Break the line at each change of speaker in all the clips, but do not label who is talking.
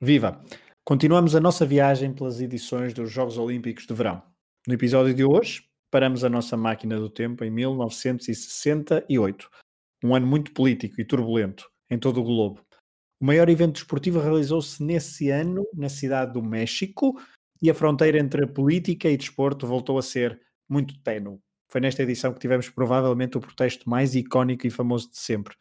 Viva! Continuamos a nossa viagem pelas edições dos Jogos Olímpicos de Verão. No episódio de hoje, paramos a nossa máquina do tempo em 1968, um ano muito político e turbulento em todo o globo. O maior evento desportivo realizou-se nesse ano na cidade do México e a fronteira entre política e desporto voltou a ser muito ténue. Foi nesta edição que tivemos provavelmente o protesto mais icónico e famoso de sempre,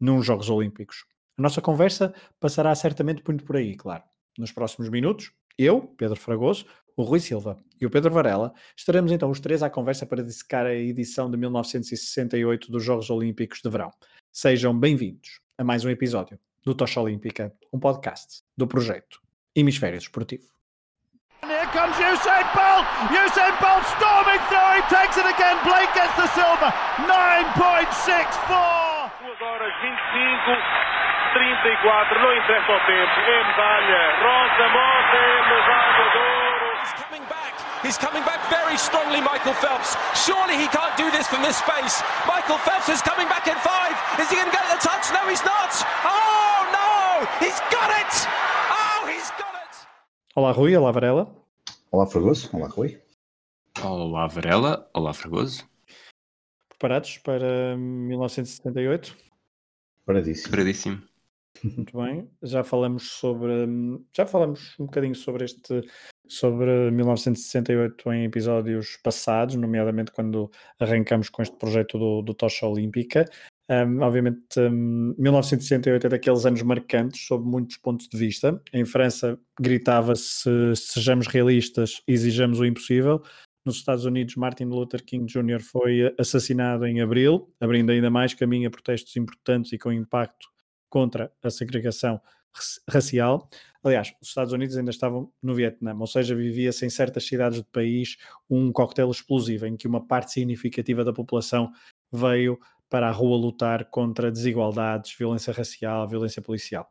num Jogos Olímpicos. A nossa conversa passará certamente muito por aí, claro. Nos próximos minutos, eu, Pedro Fragoso, o Rui Silva e o Pedro Varela estaremos então os três à conversa para dissecar a edição de 1968 dos Jogos Olímpicos de Verão. Sejam bem-vindos a mais um episódio do Tocha Olímpica, um podcast do projeto Hemisfério Desportivo. Here comes Usain Bolt! Usain Bolt storming through, he takes it again, Blake gets the silver, 9.64! 2 horas 25 34, não interessa o tempo, é medalha. Rosa Mota é medalha de ouro. He's coming back. He's coming back very strongly, Michael Phelps. Surely he can't do this from this space. Michael Phelps is coming back in five. Is he going to get the touch? No, he's not. Oh, no! He's got it! Oh, he's got it! Olá, Rui. Olá, Varela.
Olá, Fragoso. Olá, Rui.
Olá, Varela. Olá, Fragoso.
Preparados para 1978?
Preparadíssimo.
Preparadíssimo.
Muito bem, já falamos sobre já falamos um bocadinho sobre este sobre 1968 em episódios passados, nomeadamente quando arrancamos com este projeto do, do Tocha Olímpica. Um, obviamente, um, 1968 é daqueles anos marcantes sob muitos pontos de vista. Em França gritava-se sejamos realistas, exijamos o impossível. Nos Estados Unidos, Martin Luther King Jr. foi assassinado em abril, abrindo ainda mais caminho a protestos importantes e com impacto contra a segregação racial. Aliás, os Estados Unidos ainda estavam no Vietnã, ou seja, vivia-se em certas cidades do país um coquetel explosivo em que uma parte significativa da população veio para a rua lutar contra desigualdades, violência racial, violência policial.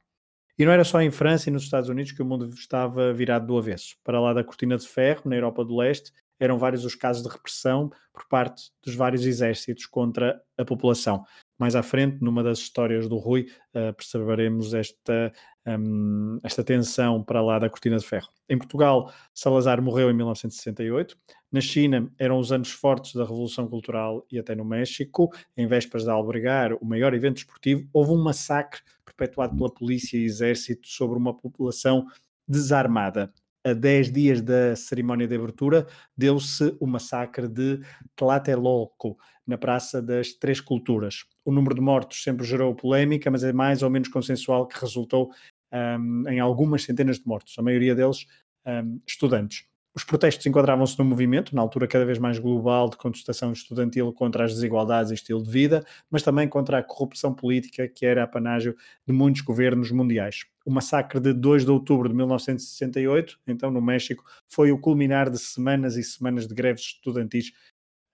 E não era só em França e nos Estados Unidos que o mundo estava virado do avesso. Para lá da cortina de ferro, na Europa do Leste, eram vários os casos de repressão por parte dos vários exércitos contra a população mais à frente, numa das histórias do Rui, uh, perceberemos esta, um, esta tensão para lá da cortina de ferro. Em Portugal, Salazar morreu em 1968. Na China, eram os anos fortes da Revolução Cultural e até no México, em vésperas de albergar o maior evento esportivo, houve um massacre perpetuado pela polícia e exército sobre uma população desarmada a 10 dias da cerimónia de abertura, deu-se o massacre de Tlatelolco, na Praça das Três Culturas. O número de mortos sempre gerou polémica, mas é mais ou menos consensual que resultou um, em algumas centenas de mortos, a maioria deles um, estudantes. Os protestos enquadravam-se num movimento, na altura cada vez mais global, de contestação estudantil contra as desigualdades e estilo de vida, mas também contra a corrupção política que era apanágio de muitos governos mundiais. O massacre de 2 de outubro de 1968, então no México, foi o culminar de semanas e semanas de greves estudantis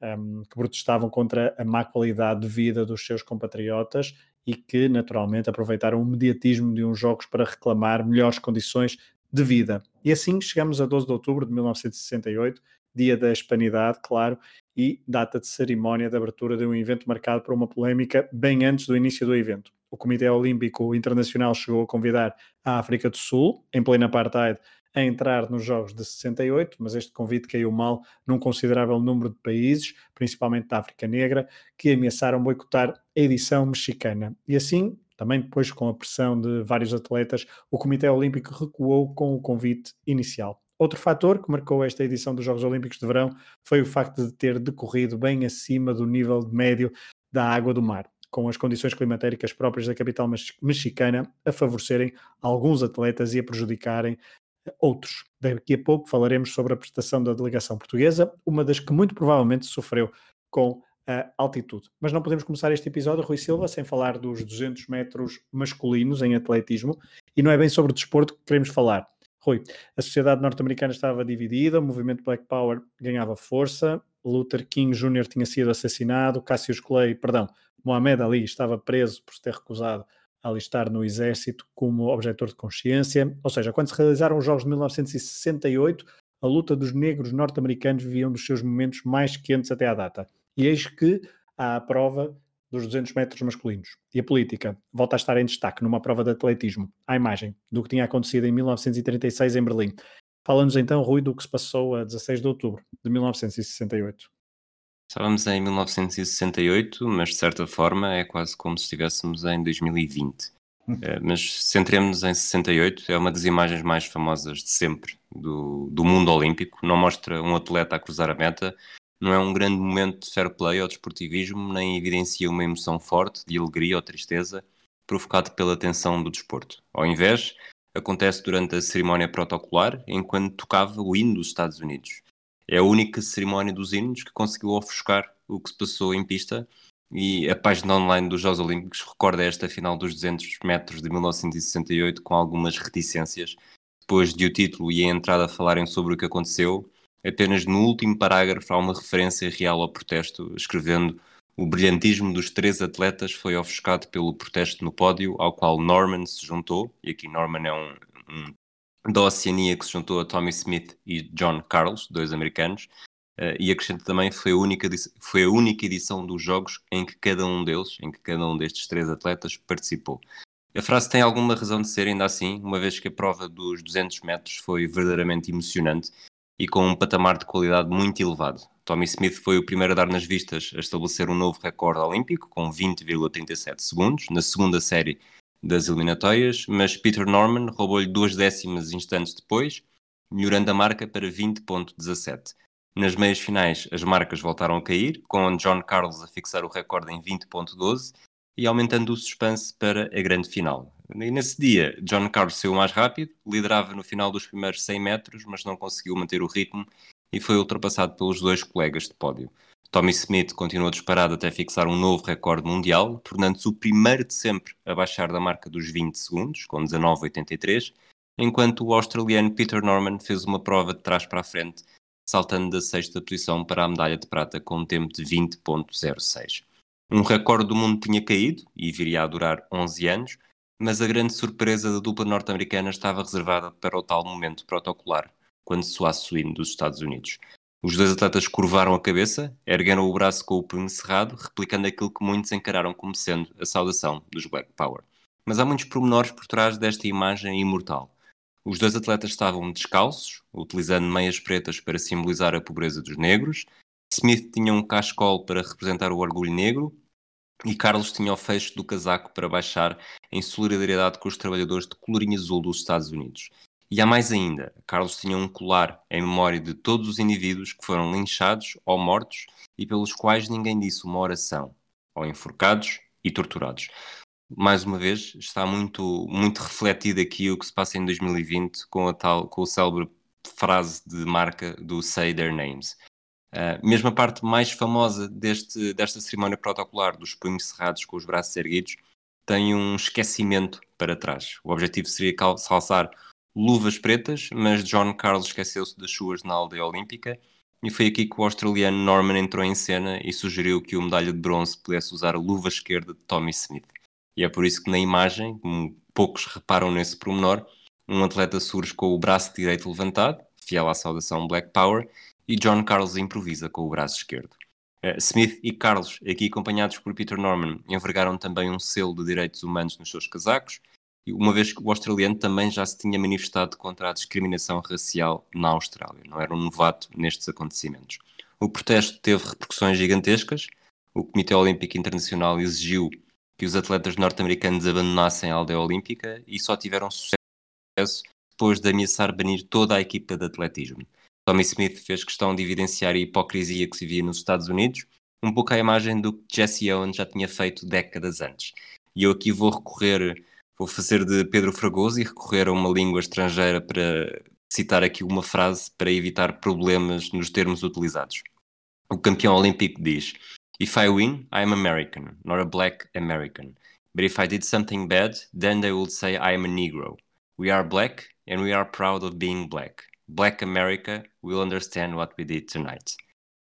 um, que protestavam contra a má qualidade de vida dos seus compatriotas e que, naturalmente, aproveitaram o mediatismo de uns jogos para reclamar melhores condições de vida. E assim chegamos a 12 de outubro de 1968, dia da Hispanidade, claro, e data de cerimónia de abertura de um evento marcado por uma polémica bem antes do início do evento. O Comitê Olímpico Internacional chegou a convidar a África do Sul, em plena apartheid, a entrar nos Jogos de 68, mas este convite caiu mal num considerável número de países, principalmente da África Negra, que ameaçaram boicotar a edição mexicana. E assim, também depois com a pressão de vários atletas, o Comitê Olímpico recuou com o convite inicial. Outro fator que marcou esta edição dos Jogos Olímpicos de Verão foi o facto de ter decorrido bem acima do nível médio da água do mar, com as condições climatéricas próprias da capital mexicana a favorecerem alguns atletas e a prejudicarem outros. Daqui a pouco falaremos sobre a prestação da delegação portuguesa, uma das que muito provavelmente sofreu com a altitude. Mas não podemos começar este episódio, Rui Silva, sem falar dos 200 metros masculinos em atletismo, e não é bem sobre o desporto que queremos falar. Rui, a sociedade norte-americana estava dividida, o movimento Black Power ganhava força, Luther King Jr. tinha sido assassinado, Cassius Clay, perdão, Mohamed Ali estava preso por se ter recusado a alistar no exército como objetor de consciência, ou seja, quando se realizaram os Jogos de 1968, a luta dos negros norte-americanos vivia um dos seus momentos mais quentes até à data. E eis que há a prova dos 200 metros masculinos. E a política volta a estar em destaque numa prova de atletismo, à imagem do que tinha acontecido em 1936 em Berlim. Fala-nos então, Rui, do que se passou a 16 de outubro de 1968.
Estávamos em 1968, mas de certa forma é quase como se estivéssemos em 2020. É, mas centremos-nos em 68, é uma das imagens mais famosas de sempre do, do mundo olímpico. Não mostra um atleta a cruzar a meta, não é um grande momento de fair play ou desportivismo, nem evidencia uma emoção forte de alegria ou tristeza provocado pela tensão do desporto. Ao invés, acontece durante a cerimónia protocolar, enquanto tocava o hino dos Estados Unidos. É a única cerimónia dos hinos que conseguiu ofuscar o que se passou em pista e a página online dos Jogos Olímpicos recorda esta final dos 200 metros de 1968 com algumas reticências, depois de o título e a entrada falarem sobre o que aconteceu, apenas no último parágrafo há uma referência real ao protesto, escrevendo o brilhantismo dos três atletas foi ofuscado pelo protesto no pódio, ao qual Norman se juntou, e aqui Norman é um, um da Oceania que se juntou a Tommy Smith e John Carlos, dois americanos, Uh, e acrescento também foi a, única, foi a única edição dos jogos em que cada um deles, em que cada um destes três atletas participou. A frase tem alguma razão de ser ainda assim, uma vez que a prova dos 200 metros foi verdadeiramente emocionante e com um patamar de qualidade muito elevado. Tommy Smith foi o primeiro a dar nas vistas a estabelecer um novo recorde olímpico, com 20,37 segundos, na segunda série das eliminatórias, mas Peter Norman roubou-lhe duas décimas instantes depois, melhorando a marca para 20,17. Nas meias finais, as marcas voltaram a cair, com John Carlos a fixar o recorde em 20.12 e aumentando o suspense para a grande final. E nesse dia, John Carlos saiu mais rápido, liderava no final dos primeiros 100 metros, mas não conseguiu manter o ritmo e foi ultrapassado pelos dois colegas de pódio. Tommy Smith continuou disparado até fixar um novo recorde mundial, tornando-se o primeiro de sempre a baixar da marca dos 20 segundos, com 19,83, enquanto o australiano Peter Norman fez uma prova de trás para a frente saltando da sexta posição para a medalha de prata com um tempo de 20.06. Um recorde do mundo tinha caído e viria a durar 11 anos, mas a grande surpresa da dupla norte-americana estava reservada para o tal momento protocolar, quando soasse o dos Estados Unidos. Os dois atletas curvaram a cabeça, ergueram o braço com o punho cerrado, replicando aquilo que muitos encararam como sendo a saudação dos Black Power. Mas há muitos pormenores por trás desta imagem imortal. Os dois atletas estavam descalços, utilizando meias pretas para simbolizar a pobreza dos negros. Smith tinha um cascol para representar o orgulho negro e Carlos tinha o fecho do casaco para baixar em solidariedade com os trabalhadores de colorinho azul dos Estados Unidos. E há mais ainda, Carlos tinha um colar em memória de todos os indivíduos que foram linchados ou mortos e pelos quais ninguém disse uma oração, ou enforcados e torturados mais uma vez, está muito, muito refletido aqui o que se passa em 2020 com a tal, com o célebre frase de marca do Say Their Names. Uh, mesmo a parte mais famosa deste, desta cerimónia protocolar dos punhos cerrados com os braços erguidos tem um esquecimento para trás. O objetivo seria calçar luvas pretas, mas John Carlos esqueceu-se das suas na aldeia olímpica e foi aqui que o australiano Norman entrou em cena e sugeriu que o medalha de bronze pudesse usar a luva esquerda de Tommy Smith. E é por isso que na imagem, como poucos reparam nesse pormenor, um atleta surge com o braço direito levantado, fiel à saudação Black Power, e John Carlos improvisa com o braço esquerdo. Uh, Smith e Carlos, aqui acompanhados por Peter Norman, envergaram também um selo de direitos humanos nos seus casacos, uma vez que o australiano também já se tinha manifestado contra a discriminação racial na Austrália, não era um novato nestes acontecimentos. O protesto teve repercussões gigantescas, o Comitê Olímpico Internacional exigiu que os atletas norte-americanos abandonassem a aldeia olímpica e só tiveram sucesso depois de ameaçar banir toda a equipa de atletismo. Tommy Smith fez questão de evidenciar a hipocrisia que se via nos Estados Unidos, um pouco à imagem do que Jesse Owens já tinha feito décadas antes. E eu aqui vou recorrer, vou fazer de Pedro Fragoso e recorrer a uma língua estrangeira para citar aqui uma frase para evitar problemas nos termos utilizados. O campeão olímpico diz: If I win, I'm American, not a black American. But if I did something bad, then they would say I am a Negro. We are black and we are proud of being black. Black America will understand what we did tonight.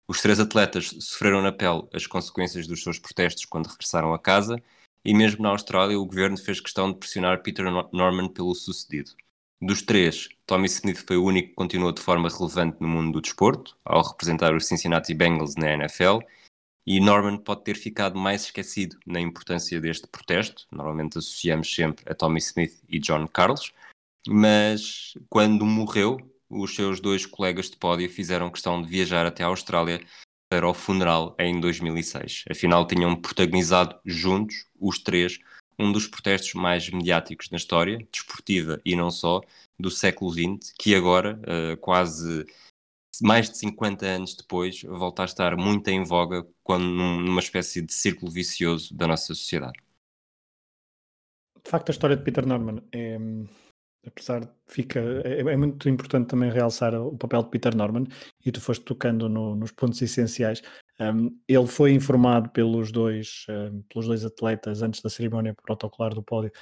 Os três atletas sofreram na pele as consequências dos seus protestos quando regressaram a casa, e mesmo na Austrália o governo fez questão de pressionar Peter Norman pelo sucedido. Dos três, Tommy Smith foi o único que continuou de forma relevante no mundo do desporto, ao representar os Cincinnati Bengals na NFL, e Norman pode ter ficado mais esquecido na importância deste protesto. Normalmente associamos sempre a Tommy Smith e John Carlos, mas quando morreu, os seus dois colegas de pódio fizeram questão de viajar até a Austrália para o funeral em 2006. Afinal, tinham protagonizado juntos, os três, um dos protestos mais mediáticos na história, desportiva e não só, do século XX, que agora, uh, quase mais de 50 anos depois, volta a estar muito em voga quando, numa espécie de círculo vicioso da nossa sociedade.
De facto, a história de Peter Norman é, apesar de fica é, é, muito importante também realçar o papel de Peter Norman e tu foste tocando no, nos pontos essenciais. Um, ele foi informado pelos dois um, pelos dois atletas antes da cerimónia protocolar do pódio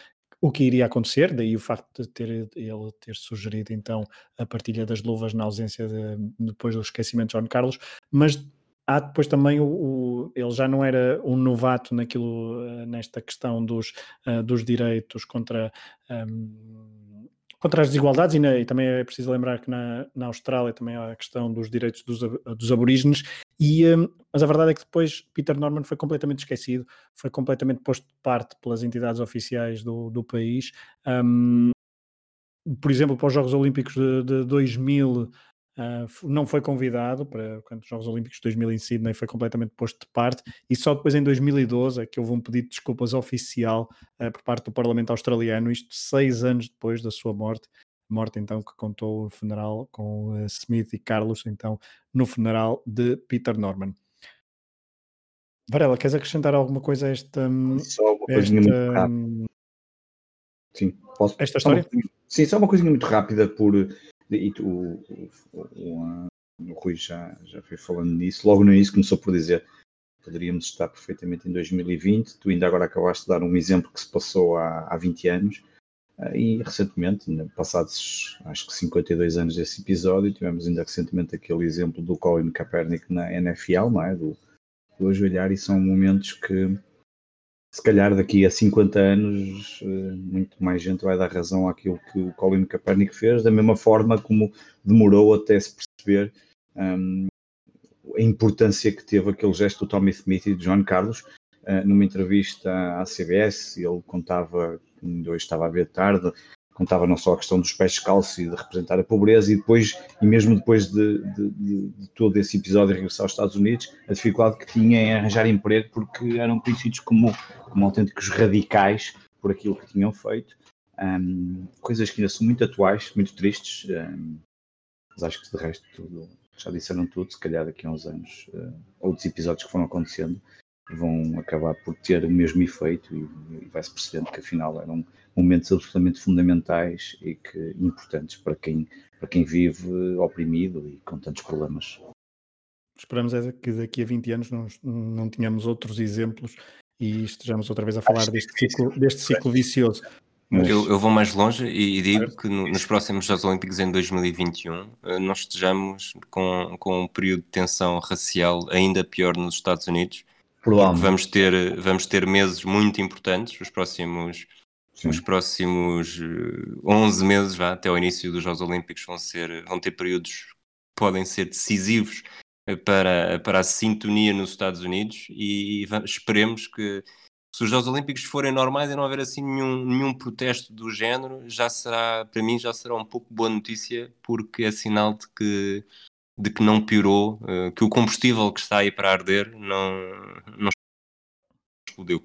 o que iria acontecer, daí o facto de ter ele ter sugerido então a partilha das luvas na ausência de, depois do esquecimento de John Carlos, mas há depois também o, o, ele já não era um novato naquilo eh, nesta questão dos, uh, dos direitos contra um, contra as desigualdades e, na, e, também é preciso lembrar que na, na Austrália também há a questão dos direitos dos, dos aborígenes e, um, mas a verdade é que depois Peter Norman foi completamente esquecido, foi completamente posto de parte pelas entidades oficiais do, do país. Um, por exemplo, para os Jogos Olímpicos de, de 2000 Uh, não foi convidado para os Jogos Olímpicos de 2000 em Sydney, foi completamente posto de parte e só depois em 2012 é que houve um pedido de desculpas oficial uh, por parte do Parlamento Australiano, isto seis anos depois da sua morte, morte então que contou o funeral com uh, Smith e Carlos, então no funeral de Peter Norman. Varela, queres acrescentar alguma coisa a esta,
só uma esta, muito rápida. Sim, posso.
Esta história?
Só uma, sim, só uma coisinha muito rápida por e tu, o, o, o, Rui já, já foi falando nisso. Logo no início começou por dizer poderíamos estar perfeitamente em 2020. Tu ainda agora acabaste de dar um exemplo que se passou há, há 20 anos. Ah, e recentemente, passados acho que 52 anos desse episódio, tivemos ainda recentemente aquele exemplo do Colin Kaepernick na NFL, não é? Do, do ajoelhar, e são momentos que se calhar daqui a 50 anos eh, muito mais gente vai dar razão àquilo que o Colin Kaepernick fez, da mesma forma como demorou até se perceber um, a importância que teve aquele gesto do Tommy Smith e de John Carlos. Uh, numa entrevista à CBS, ele contava, hoje estava a ver tarde, contava não só a questão dos pés descalços e de representar a pobreza, e depois, e mesmo depois de, de, de, de todo esse episódio de regressar aos Estados Unidos, a dificuldade que tinha em arranjar emprego porque eram conhecidos como, como autênticos radicais por aquilo que tinham feito. Um, coisas que ainda são muito atuais, muito tristes, um, mas acho que de resto tudo, já disseram tudo, se calhar daqui a uns anos, uh, outros episódios que foram acontecendo vão acabar por ter o mesmo efeito e, e vai-se percebendo que afinal eram momentos absolutamente fundamentais e que importantes para quem, para quem vive oprimido e com tantos problemas.
Esperamos é que daqui a 20 anos não, não tenhamos outros exemplos e estejamos outra vez a falar deste ciclo, deste ciclo vicioso.
Mas... Eu, eu, vou mais longe e, digo que no, nos próximos Jogos Olímpicos em 2021 eh, nós estejamos com, com um período de tensão racial ainda pior nos Estados Unidos Vamos ter, vamos ter meses muito importantes, os próximos, os próximos 11 eh, meses, já, até ao início dos Jogos Olímpicos, vão, ser, vão ter períodos que podem ser decisivos eh, para, para a sintonia nos Estados Unidos e esperemos que se os Jogos Olímpicos forem normais e não haver assim nenhum, nenhum protesto do género, já será, para mim, já será um pouco boa notícia, porque é sinal de que de que não piorou, uh, que o combustível que está aí para arder não, não explodiu.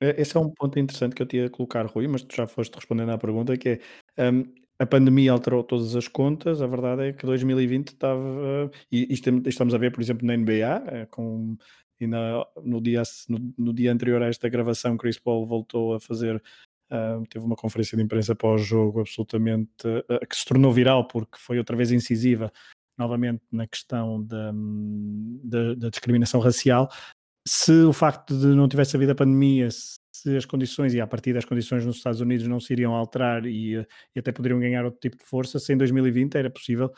É, esse é um ponto interessante que eu tinha a colocar, Rui, mas tu já foste respondendo à pergunta, que é um, a pandemia alterou todas as contas, a verdade é que 2020 estava, uh, e isto, estamos a ver, por exemplo, na NBA, uh, eh, com, e na, no, dia, no, no, dia anterior a esta gravação, Chris Paul voltou a fazer, uh, teve uma conferência de imprensa pós-jogo absolutamente, que se tornou viral porque foi outra vez incisiva novamente na questão da, da, da, discriminação racial, se o facto de não tivesse havido a pandemia, se as condições, e a partir das condições nos Estados Unidos não se iriam alterar e, e até poderiam ganhar outro tipo de força, se em 2020 era possível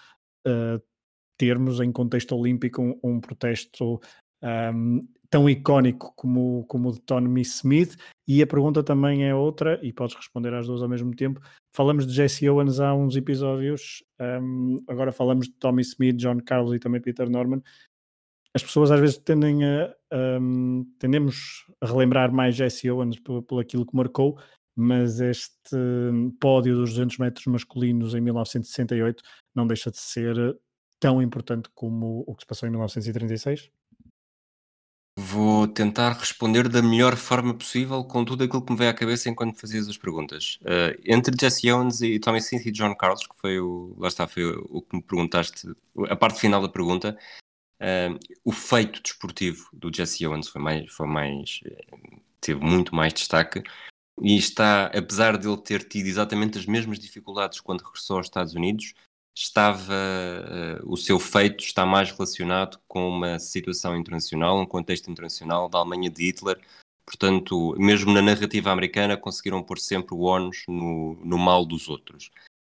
uh, termos em contexto olímpico um, um protesto um, tão icónico como, como o de Tony Smith. E a pergunta também é outra, e podes responder às duas ao mesmo tempo. Falamos de Jesse Owens há uns episódios, um, agora falamos de Tommy Smith, John Carlos e também Peter Norman. as pessoas às vezes tendem a, um, tendemos a relembrar mais Jesse Owens por, por aquilo que marcou, mas este pódio dos 200 metros masculinos em 1968 não deixa de ser tão importante como o que se passou em 1936?
Vou tentar responder da melhor forma possível com tudo aquilo que me veio à cabeça enquanto fazias as perguntas. Uh, entre Jesse Owens e Tommy Smith e John Carlos, que foi o, lá está, foi o, o que me perguntaste, a parte final da pergunta, uh, o feito desportivo do Jesse Owens foi mais, foi mais, teve muito mais destaque e está, apesar de ele ter tido exatamente as mesmas dificuldades quando regressou aos Estados Unidos, estava uh, o seu feito está mais relacionado com uma situação internacional, um contexto internacional da Alemanha de Hitler. Portanto, mesmo na narrativa americana, conseguiram pôr sempre o ónus no, no mal dos outros.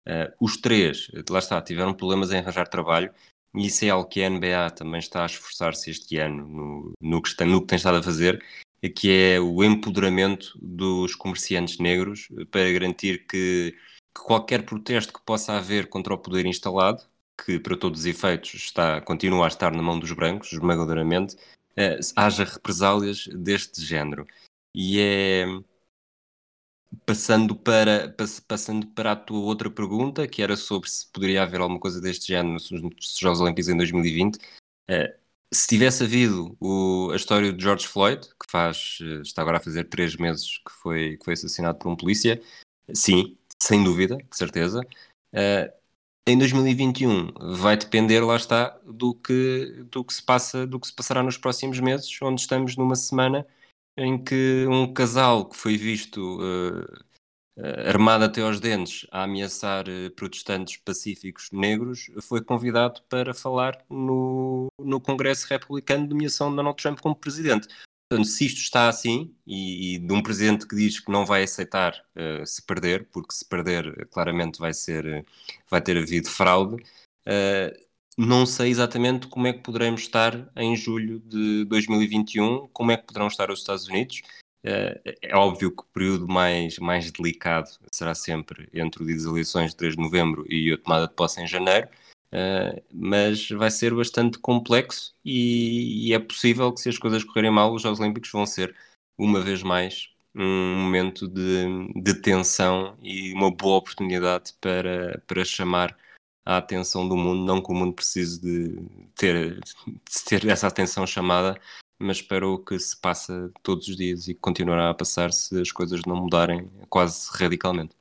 Uh, os três, lá está, tiveram problemas em arranjar trabalho e isso é algo que a NBA também está a esforçar-se este ano no, no, que está, no que tem estado a fazer, que é o empoderamento dos comerciantes negros para garantir que que qualquer protesto que possa haver contra o poder instalado, que para todos os efeitos está, continua a estar na mão dos brancos, esmagadoramente, eh, haja represálias deste género. E é passando para, passando para a tua outra pergunta, que era sobre se poderia haver alguma coisa deste género nos Jogos Olímpicos em 2020. Eh, se tivesse havido o, a história de George Floyd, que faz, eh, está agora a fazer três meses que foi, que foi assassinado por um polícia, sim, sem dúvida, de certeza. Uh, em 2021 vai depender, lá está, do que, do que se passa, do que se passará nos próximos meses, onde estamos numa semana em que um casal que foi visto uh, armado até aos dentes a ameaçar uh, protestantes pacíficos negros foi convidado para falar no, no Congresso Republicano de nomeação de Donald Trump como presidente. Portanto, se isto está assim, e, e, de um presidente que diz que não vai aceitar uh, se perder, porque se perder, claramente vai ser, vai ter havido fraude, uh, não sei exatamente como é que poderemos estar em julho de 2021, como é que poderão estar os Estados Unidos. Uh, é óbvio que o período mais, mais delicado será sempre entre o dia das eleições de 3 de novembro e a tomada de posse em janeiro, Uh, mas vai ser bastante complexo e, e, é possível que se as coisas correrem mal, os Jogos Olímpicos vão ser, uma vez mais, um momento de, de tensão e uma boa oportunidade para, para chamar a atenção do mundo, não que o mundo precise de ter, de ter essa atenção chamada, mas para o que se passa todos os dias e continuará a passar se as coisas não mudarem quase radicalmente.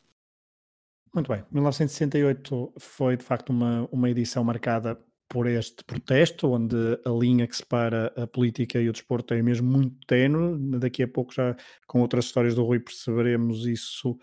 Muito bem. 1968 foi de facto uma, uma edição marcada por este protesto, onde a linha que separa a política e o desporto é mesmo muito tenue. Daqui a pouco, já com outras histórias do Rui, perceberemos isso.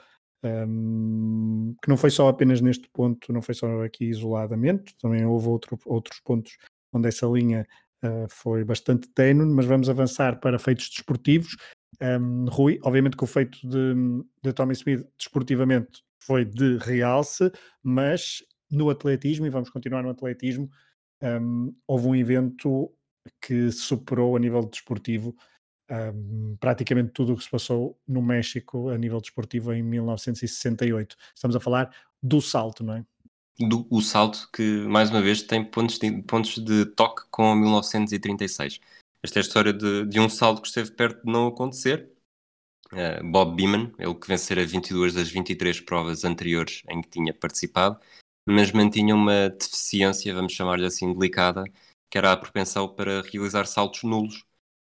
Um, que não foi só apenas neste ponto, não foi só aqui isoladamente, também houve outro, outros pontos onde essa linha uh, foi bastante tenue, mas vamos avançar para feitos desportivos. Um, Rui, obviamente que o feito de, de Tommy Smith desportivamente foi de realce, mas no atletismo, e vamos continuar no atletismo, um, houve um evento que superou a nível desportivo um, praticamente tudo o que se passou no México a nível desportivo em 1968. Estamos a falar do salto, não é?
Do, o salto que, mais uma vez, tem pontos de, pontos de toque com 1936. Esta é a história de, de um salto que esteve perto de não acontecer, uh, Bob Beeman, ele que vencera 22 das 23 provas anteriores em que tinha participado, mas mantinha uma deficiência, vamos chamar-lhe assim, delicada, que era a propensão para realizar saltos nulos.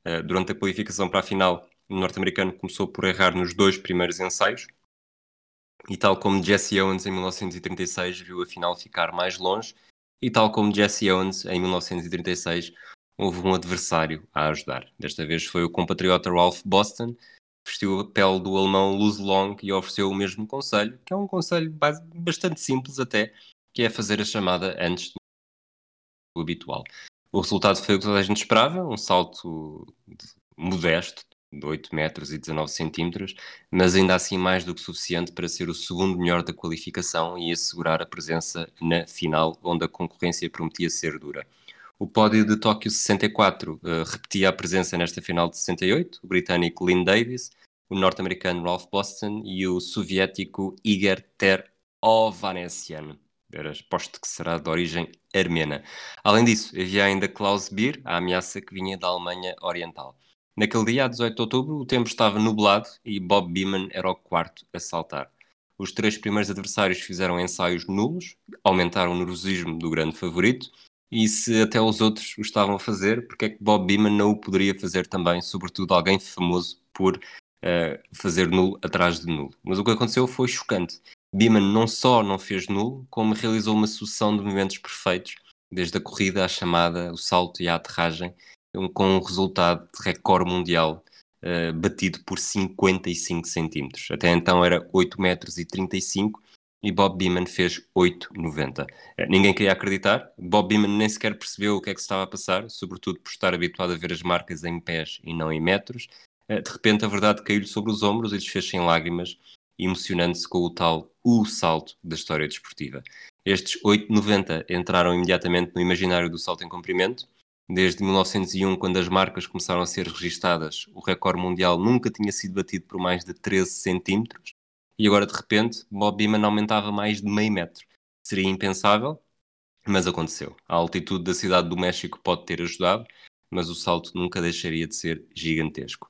Uh, durante a qualificação para a final, o norte-americano começou por errar nos dois primeiros ensaios, e tal como Jesse Owens em 1936 viu a final ficar mais longe, e tal como Jesse Owens em 1936 houve um adversário a ajudar. Desta vez foi o compatriota Ralph Boston, vestiu a pele do alemão Luz Long e ofereceu o mesmo conselho, que é um conselho bastante simples até, que é fazer a chamada antes do habitual. O resultado foi o que toda a gente esperava, um salto modesto, de 8 metros e 19 centímetros, mas ainda assim mais do que suficiente para ser o segundo melhor da qualificação e assegurar a presença na final, onde a concorrência prometia ser dura. O pódio de Tóquio 64 uh, repetia a presença nesta final de 68, o britânico Lynn Davis, o norte-americano Ralph Boston e o soviético Igor Ter era exposto que será de origem armena. Além disso, havia ainda Klaus Bier, a ameaça que vinha da Alemanha Oriental. Naquele dia, a 18 de outubro, o tempo estava nublado e Bob Beeman era o quarto a saltar. Os três primeiros adversários fizeram ensaios nulos, aumentaram o nervosismo do grande favorito, e se até os outros o estavam a fazer, porque é que Bob Beeman não o poderia fazer também, sobretudo alguém famoso por uh, fazer nulo atrás de nulo. Mas o que aconteceu foi chocante. Beeman não só não fez nulo, como realizou uma sucessão de movimentos perfeitos, desde a corrida à chamada, o salto e a aterragem, com um resultado de recorde mundial uh, batido por 55 centímetros. Até então era 8 metros e 35 e Bob Beeman fez 8,90. Eh, ninguém queria acreditar, Bob Beeman nem sequer percebeu o que é que se estava a passar, sobretudo por estar habituado a ver as marcas em pés e não em metros. Eh, de repente a verdade caiu-lhe sobre os ombros e desfez-se em lágrimas, emocionando-se com o tal o salto da história desportiva. Estes 8,90 entraram imediatamente no imaginário do salto em comprimento. Desde 1901, quando as marcas começaram a ser registadas, o recorde mundial nunca tinha sido batido por mais de 13 centímetros e agora de repente Bob Beeman aumentava mais de meio metro. Seria impensável, mas aconteceu. A altitude da cidade do México pode ter ajudado, mas o salto nunca deixaria de ser gigantesco.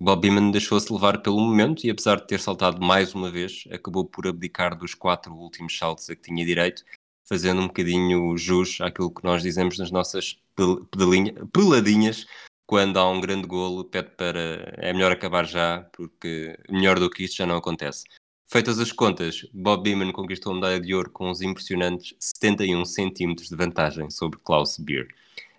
Bob Beeman deixou-se levar pelo momento e, apesar de ter saltado mais uma vez, acabou por abdicar dos quatro últimos saltos a que tinha direito, fazendo um bocadinho jus àquilo que nós dizemos nas nossas peladinhas quando há um grande golo, pede para é melhor acabar já, porque melhor do que isto já não acontece. Feitas as contas, Bob Beeman conquistou a medalha de ouro com os impressionantes 71 centímetros de vantagem sobre Klaus Beer.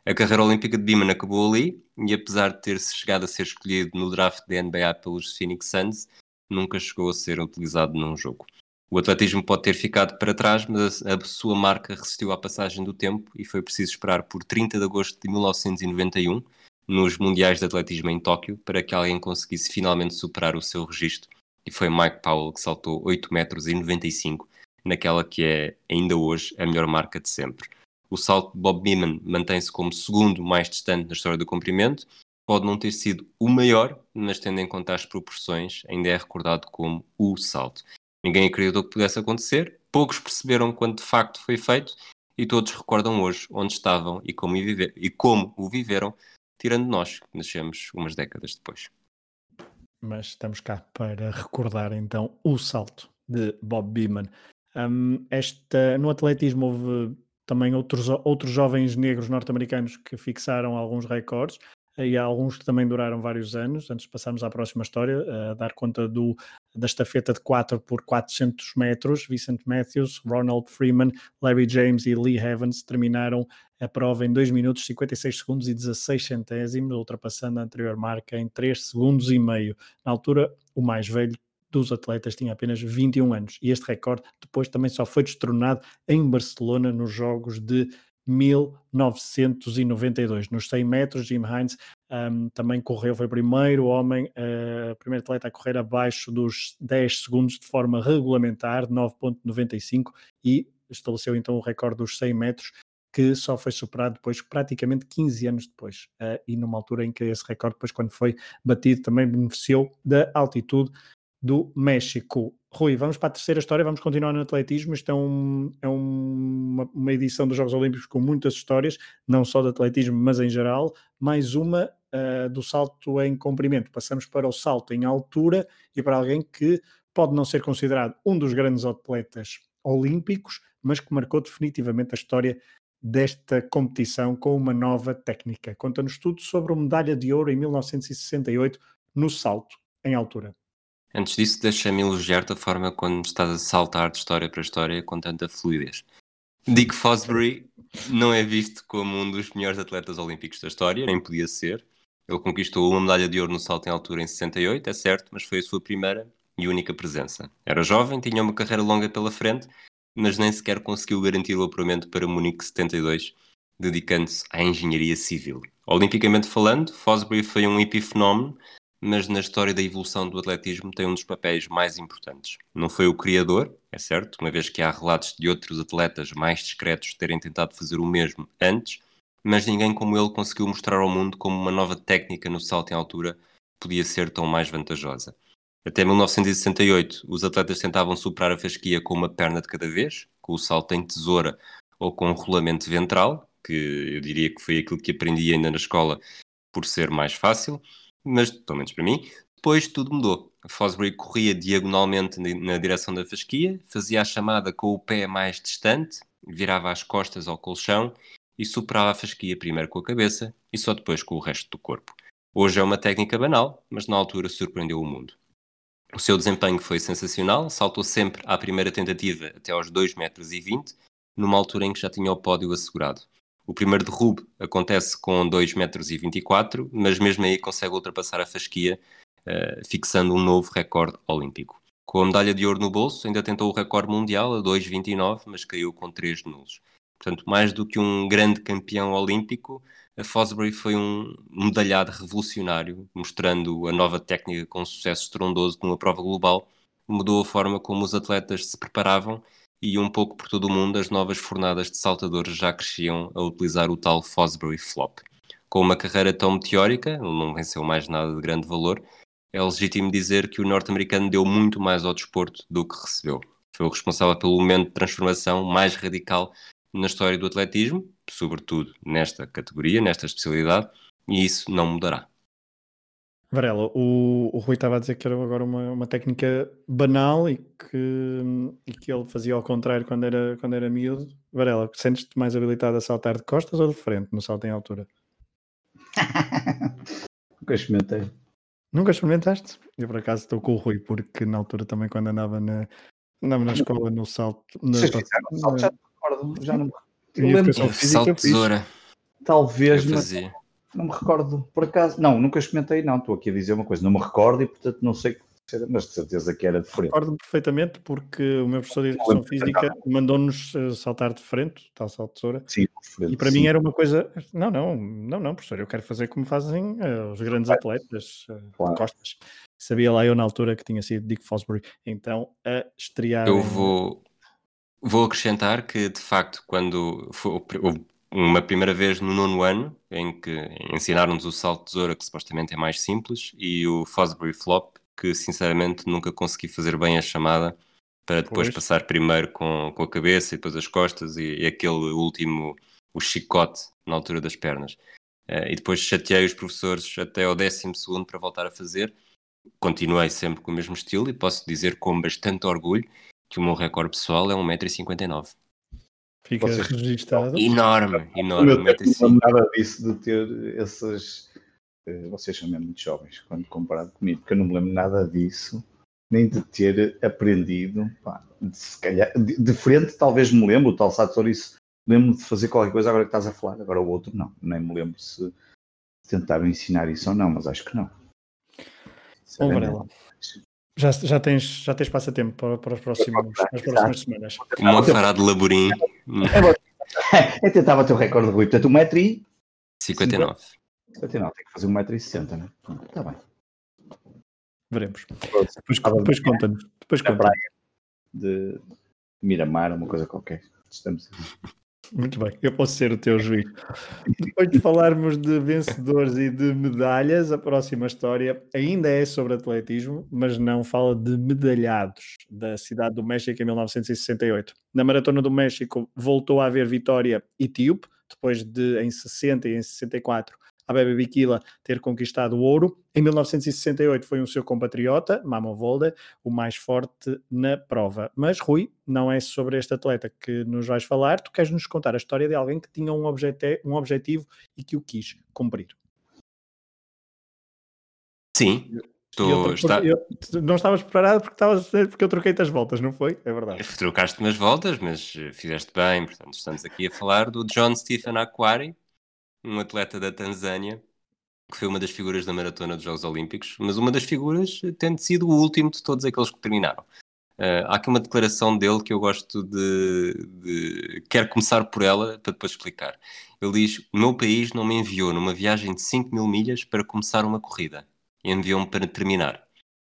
A carreira olímpica de Beeman acabou ali e, apesar de ter chegado a ser escolhido no draft da NBA pelos Phoenix Suns, nunca chegou a ser utilizado num jogo. O atletismo pode ter ficado para trás, mas a sua marca resistiu à passagem do tempo e foi preciso esperar por 30 de agosto de 1991, nos Mundiais de Atletismo em Tóquio, para que alguém conseguisse finalmente superar o seu registro e foi Mike Powell que saltou 8 metros e 95 naquela que é ainda hoje a melhor marca de sempre. O salto de Bob Beeman mantém-se como segundo mais distante na história do comprimento. Pode não ter sido o maior, mas tendo em conta as proporções, ainda é recordado como o salto. Ninguém acreditou que pudesse acontecer, poucos perceberam quando de facto foi feito e todos recordam hoje onde estavam e como, e como o viveram, tirando nós, que nascemos umas décadas depois
mas estamos cá para recordar então o salto de Bob Beeman. Um, esta, no atletismo houve também outros, outros jovens negros norte-americanos que fixaram alguns recordes e há alguns que também duraram vários anos, antes de passarmos à próxima história, a dar conta do, da estafeta de 4 por 400 metros, Vincent Matthews, Ronald Freeman, Larry James e Lee Evans terminaram a prova em 2 minutos 56 segundos e 16 centésimos, ultrapassando a anterior marca em 3 segundos e meio. Na altura, o mais velho dos atletas tinha apenas 21 anos e este recorde depois também só foi destronado em Barcelona nos Jogos de 1992. Nos 100 metros, Jim Hines um, também correu, foi o primeiro homem, uh, primeiro atleta a correr abaixo dos 10 segundos de forma regulamentar, 9.95, e estabeleceu então o recorde dos 100 metros, que só foi superado depois, praticamente 15 anos depois, uh, e numa altura em que esse recorde, depois quando foi batido, também beneficiou da altitude do México. Rui, vamos para a terceira história, vamos continuar no atletismo. Isto é, um, é uma, uma, edição dos Jogos Olímpicos com muitas histórias, não só de atletismo, mas em geral. Mais uma uh, do salto em comprimento. Passamos para o salto em altura e para alguém que pode não ser considerado um dos grandes atletas olímpicos, mas que marcou definitivamente a história desta competição com uma nova técnica. Conta-nos tudo sobre a medalha de ouro em 1968 no salto em altura.
Antes disso, deixa-me elogiar-te a forma como estás a saltar de história para história com tanta fluidez. Dick Fosbury não é visto como um dos melhores atletas olímpicos da história, nem podia ser. Ele conquistou uma medalha de ouro no salto em altura em 68, é certo, mas foi a sua primeira e única presença. Era jovem, tinha uma carreira longa pela frente, mas nem sequer conseguiu garantir o apuramento para Munique 72, dedicando-se à engenharia civil. Olimpicamente falando, Fosbury foi um epifenómeno mas na história da evolução do atletismo tem um dos papéis mais importantes. Não foi o criador, é certo, uma vez que há relatos de outros atletas mais discretos terem tentado fazer o mesmo antes, mas ninguém como ele conseguiu mostrar ao mundo como uma nova técnica no salto em altura podia ser tão mais vantajosa. Até 1968, os atletas tentavam superar a fasquia com uma perna de cada vez, com o salto em tesoura ou com rolamento ventral, que eu diria que foi aquilo que aprendi ainda na escola por ser mais fácil, mas pelo menos para mim, depois tudo mudou. Fosbury corria diagonalmente na direção da fasquia, fazia a chamada com o pé mais distante, virava as costas ao colchão e superava a fasquia primeiro com a cabeça e só depois com o resto do corpo. Hoje é uma técnica banal, mas na altura surpreendeu o mundo. O seu desempenho foi sensacional, saltou sempre à primeira tentativa até aos 2,20 metros, numa altura em que já tinha o pódio assegurado. O primeiro derrube acontece com 2,24 metros, mas mesmo aí consegue ultrapassar a fasquia, uh, fixando um novo recorde olímpico. Com a medalha de ouro no bolso, ainda tentou o recorde mundial a 2,29, mas caiu com 3 nulos. Portanto, mais do que um grande campeão olímpico, a Fosbury foi um medalhado revolucionário, mostrando a nova técnica com sucesso estrondoso numa prova global, mudou a forma como os atletas se preparavam e um pouco por todo o mundo as novas fornadas de saltadores já cresciam a utilizar o tal Fosbury Flop. Com uma carreira tão meteórica, não venceu mais nada de grande valor, é legítimo dizer que o norte-americano deu muito mais ao desporto do que recebeu. Foi o responsável pelo momento de transformação mais radical na história do atletismo, sobretudo nesta categoria, nesta especialidade, e isso não mudará.
Varela, o, o Rui estava a dizer que era agora uma, uma técnica banal e que, e que ele fazia ao contrário quando era, quando era miúdo. Varela, sentes-te mais habilitado a saltar de costas ou de frente no salto em altura?
Nunca experimentei.
Nunca experimentaste? Eu por acaso estou com o Rui, porque na altura também quando andava na, andava na escola no salto. Na,
Vocês fizeram salto, já não me recordo. Já não me
salto tesoura.
Talvez, mas não me recordo. Por acaso, não, nunca experimentei, não. Estou aqui a dizer uma coisa, não me recordo e portanto não sei mas de certeza que era diferente.
Recordo perfeitamente porque o meu professor de Educação Física mandou-nos eh, saltar de frente, tal salto tesoura.
Sim,
frente, e para sim. mim era uma coisa, não, não, não, não, professor, eu quero fazer como fazem uh, os grandes atletas, uh, claro. costas. Sabia lá eu na altura que tinha sido Dick Fosbury, então a estrear.
Eu vou, vou acrescentar que de facto, quando foi, uma primeira vez no nono ano, em que ensinaram-nos o salto de tesoura, que supostamente é mais simples, e o Fosbury Flop, que sinceramente nunca consegui fazer bem a chamada, para depois pois. passar primeiro com, com a cabeça e depois as costas, e, e aquele último, o chicote na altura das pernas. Uh, e depois chateei os professores até ao décimo segundo para voltar a fazer. Continuei sempre com o mesmo estilo e posso dizer com bastante orgulho que o meu recorde pessoal é 1,59m.
Fica Vocês... registado.
Enorme, enorme. Eu
não me nada disso de ter essas. Eh, vocês são mesmo muito jovens quando comparado comigo, porque eu não me lembro nada disso, nem de ter aprendido. Pá, de, se calhar, de, de, frente, talvez me lembro, o tal Sator, isso lembro de fazer qualquer coisa agora que estás a falar, agora o outro não. Nem me lembro se tentaram ensinar isso ou não, mas acho que não.
Bom, Varela, já, já, tens, já tens passatempo para, para, os próximos, as próximas semanas.
Uma fará de laborim.
Eu tentava ter o recorde de Rui, portanto, 1,59m e...
59.
59, tem que fazer 1,60m, né? Está bem.
Veremos. Depois, depois conta-nos. Depois conta
de Miramar, uma coisa qualquer. Estamos
muito bem, eu posso ser o teu juiz. Depois de falarmos de vencedores e de medalhas, a próxima história ainda é sobre atletismo, mas não fala de medalhados da cidade do México em 1968. Na Maratona do México voltou a haver vitória etíope, depois de em 60 e em 64 a Bebe Bikila ter conquistado o ouro. Em 1968 foi um seu compatriota, Mamo Volde, o mais forte na prova. Mas, Rui, não é sobre este atleta que nos vais falar, tu queres nos contar a história de alguém que tinha um, objete um objetivo e que o quis cumprir.
Sim,
eu, está... eu, não estavas preparado porque, estavas, porque eu troquei-te as voltas, não foi? É verdade.
Trocaste-me as voltas, mas fizeste bem. Portanto, estamos aqui a falar do John Stephen Aquari, um atleta da Tanzânia, que foi uma das figuras da maratona dos Jogos Olímpicos, mas uma das figuras tendo sido o último de todos aqueles que terminaram. Uh, há aqui uma declaração dele que eu gosto de, de. Quero começar por ela para depois explicar. Ele diz: O meu país não me enviou numa viagem de 5 mil milhas para começar uma corrida, enviou-me para terminar.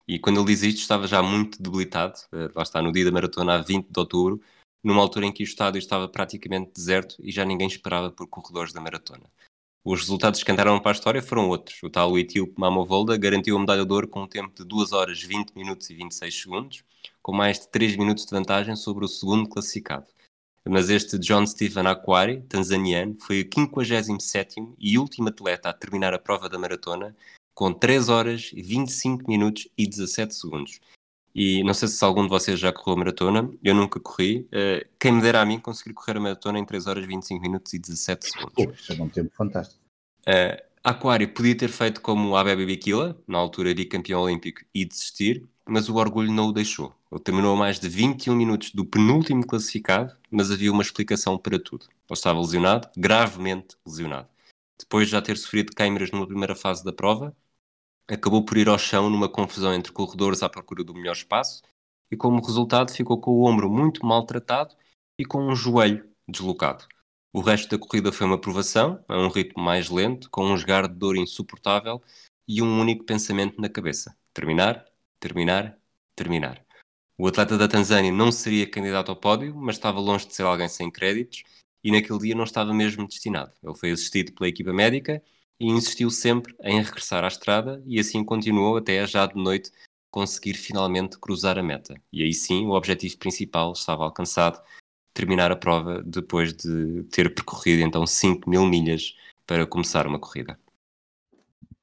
E quando ele diz isto, estava já muito debilitado, uh, lá está, no dia da maratona, a 20 de outubro, numa altura em que o estádio estava praticamente deserto e já ninguém esperava por corredores da maratona. Os resultados que entraram para a história foram outros. O tal etíope Mamo Volda garantiu a medalha de ouro com um tempo de 2 horas 20 minutos e 26 segundos, com mais de 3 minutos de vantagem sobre o segundo classificado. mas este John Stephen Aquari, tanzaniano, foi o 57 e último atleta a terminar a prova da maratona com 3 horas, 25 minutos e 17 segundos. E não sei se algum de vocês já correu a maratona, eu nunca corri. Uh, quem me dera a mim conseguir correr a maratona em 3 horas, 25 minutos e 17 segundos.
Poxa, é um tempo fantástico.
Uh, Aquário podia ter feito como a Bebe Bikila, na altura bicampeão olímpico, e desistir, mas o orgulho não o deixou. Ele terminou mais de 21 minutos do penúltimo classificado, mas havia uma explicação para tudo. Ele estava lesionado, gravemente lesionado. Depois de já ter sofrido queimbras numa primeira fase da prova, acabou por ir ao chão numa confusão entre corredores à procura do melhor espaço e, como resultado, ficou com o ombro muito maltratado e com um joelho deslocado. O resto da corrida foi uma aprovação, a um ritmo mais lento, com um esgar de dor insuportável e um único pensamento na cabeça: terminar, terminar, terminar. O atleta da Tanzânia não seria candidato ao pódio, mas estava longe de ser alguém sem créditos e naquele dia não estava mesmo destinado. Ele foi assistido pela equipa médica e insistiu sempre em regressar à estrada e assim continuou até já de noite conseguir finalmente cruzar a meta. E aí sim o objetivo principal estava alcançado, terminar a prova depois de ter percorrido então 5 mil milhas para começar uma corrida.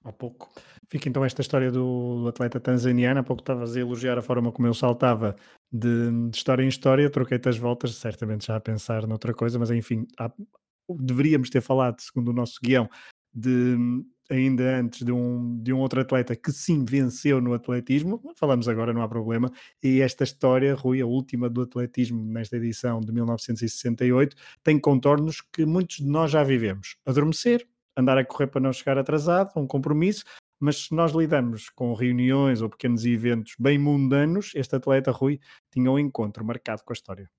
Há pouco. Fica então esta história do atleta tanzaniano. Há pouco estavas a elogiar a forma como ele saltava de, de história em história. Troquei-te as voltas, certamente já a pensar noutra coisa, mas enfim, há, deveríamos ter falado, segundo o nosso guião, de ainda antes de um, de um outro atleta que sim venceu no atletismo, falamos agora, não há problema, e esta história, Rui, a última do atletismo nesta edição de 1968, tem contornos que muitos de nós já vivemos. Adormecer, andar a correr para não chegar atrasado, um compromisso, mas se nós lidamos com reuniões ou pequenos eventos bem mundanos, este atleta Rui tinha um encontro marcado com a história.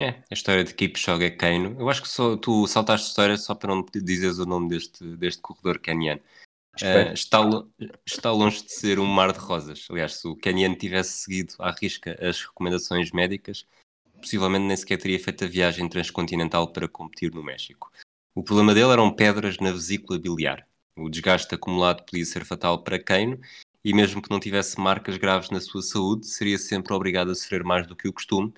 É, a história de Kipchoge Keino. Eu acho que só, tu saltaste a história só para não dizeres o nome deste, deste corredor caniano. Uh, está, está longe de ser um mar de rosas. Aliás, se o caniano tivesse seguido à risca as recomendações médicas, possivelmente nem sequer teria feito a viagem transcontinental para competir no México. O problema dele eram pedras na vesícula biliar. O desgaste acumulado podia ser fatal para Keino e mesmo que não tivesse marcas graves na sua saúde, seria sempre obrigado a sofrer mais do que o costume,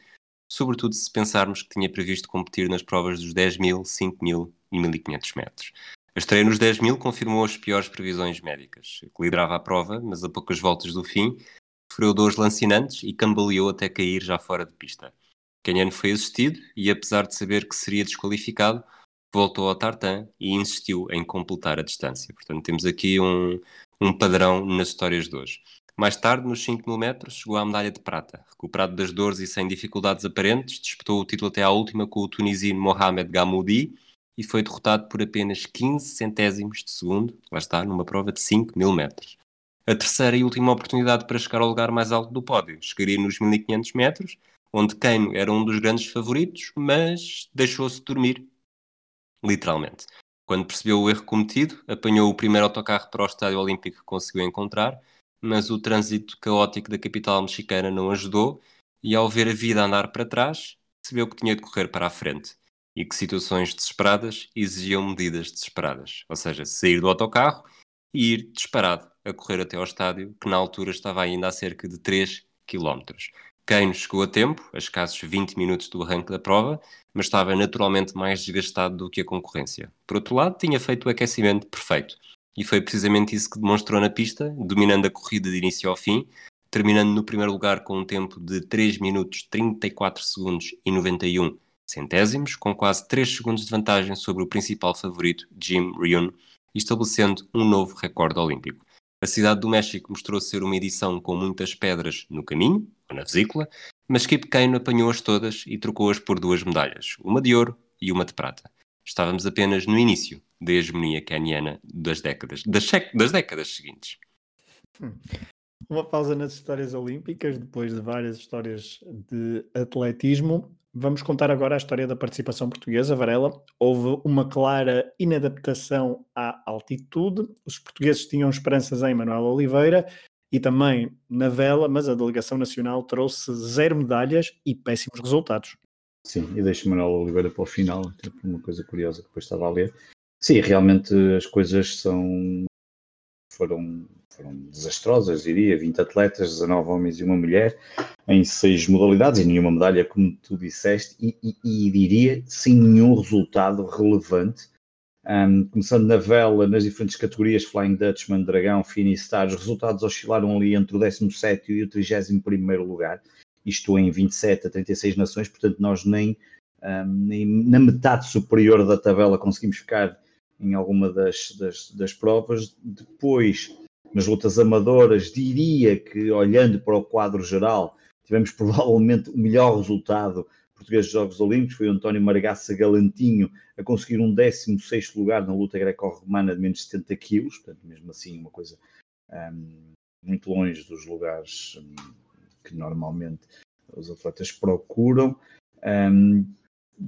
sobretudo se pensarmos que tinha previsto competir nas provas dos 10 mil, 5 mil e 1500 metros. A estreia nos 10 mil confirmou as piores previsões médicas. Liderava a prova, mas a poucas voltas do fim, sofreu dores lancinantes e cambaleou até cair já fora de pista. Canhano foi assistido e, apesar de saber que seria desqualificado, voltou ao tartan e insistiu em completar a distância. Portanto, temos aqui um, um padrão nas histórias de hoje. Mais tarde, nos 5 mil metros, chegou à medalha de prata. Recuperado das dores e sem dificuldades aparentes, disputou o título até à última com o tunisino Mohamed Gamoudi e foi derrotado por apenas 15 centésimos de segundo, lá está, numa prova de 5 mil metros. A terceira e última oportunidade para chegar ao lugar mais alto do pódio chegaria nos 1500 metros, onde Keino era um dos grandes favoritos, mas deixou-se dormir, literalmente. Quando percebeu o erro cometido, apanhou o primeiro autocarro para o Estádio Olímpico que conseguiu encontrar mas o trânsito caótico da capital mexicana não ajudou e, ao ver a vida andar para trás, percebeu que tinha de correr para a frente e que situações desesperadas exigiam medidas desesperadas, ou seja, sair do autocarro e ir disparado a correr até ao estádio, que na altura estava ainda a cerca de 3 km. Kane chegou a tempo, a escassos 20 minutos do arranque da prova, mas estava naturalmente mais desgastado do que a concorrência. Por outro lado, tinha feito o aquecimento perfeito e foi precisamente isso que demonstrou na pista, dominando a corrida de início ao fim, terminando no primeiro lugar com um tempo de 3 minutos 34 segundos e 91 centésimos, com quase 3 segundos de vantagem sobre o principal favorito, Jim Ryun, estabelecendo um novo recorde olímpico. A cidade do México mostrou ser uma edição com muitas pedras no caminho, ou na vesícula, mas Kip Kane apanhou-as todas e trocou-as por duas medalhas, uma de ouro e uma de prata. Estávamos apenas no início da hegemonia caniana das décadas, das, das décadas seguintes.
Hum. Uma pausa nas histórias olímpicas, depois de várias histórias de atletismo. Vamos contar agora a história da participação portuguesa, Varela. Houve uma clara inadaptação à altitude. Os portugueses tinham esperanças em Manuel Oliveira e também na vela, mas a delegação nacional trouxe zero medalhas e péssimos resultados.
Sim, e deixo Manuel Oliveira para o final, até por uma coisa curiosa que depois estava a ler. Sim, realmente as coisas são foram, foram desastrosas, diria, 20 atletas, 19 homens e uma mulher, em seis modalidades e nenhuma medalha, como tu disseste, e, e, e diria sem nenhum resultado relevante. Um, começando na vela, nas diferentes categorias, Flying Dutchman, Dragão, Finistar, os resultados oscilaram ali entre o 17 e o 31 lugar, isto em 27 a 36 nações, portanto nós nem, um, nem na metade superior da tabela conseguimos ficar em alguma das, das, das provas. Depois, nas lutas amadoras, diria que olhando para o quadro geral, tivemos provavelmente o melhor resultado português dos Jogos Olímpicos, foi o António Margaça Galantinho a conseguir um 16 lugar na luta greco-romana de menos de 70 quilos, portanto, mesmo assim, uma coisa um, muito longe dos lugares um, que normalmente os atletas procuram. Um,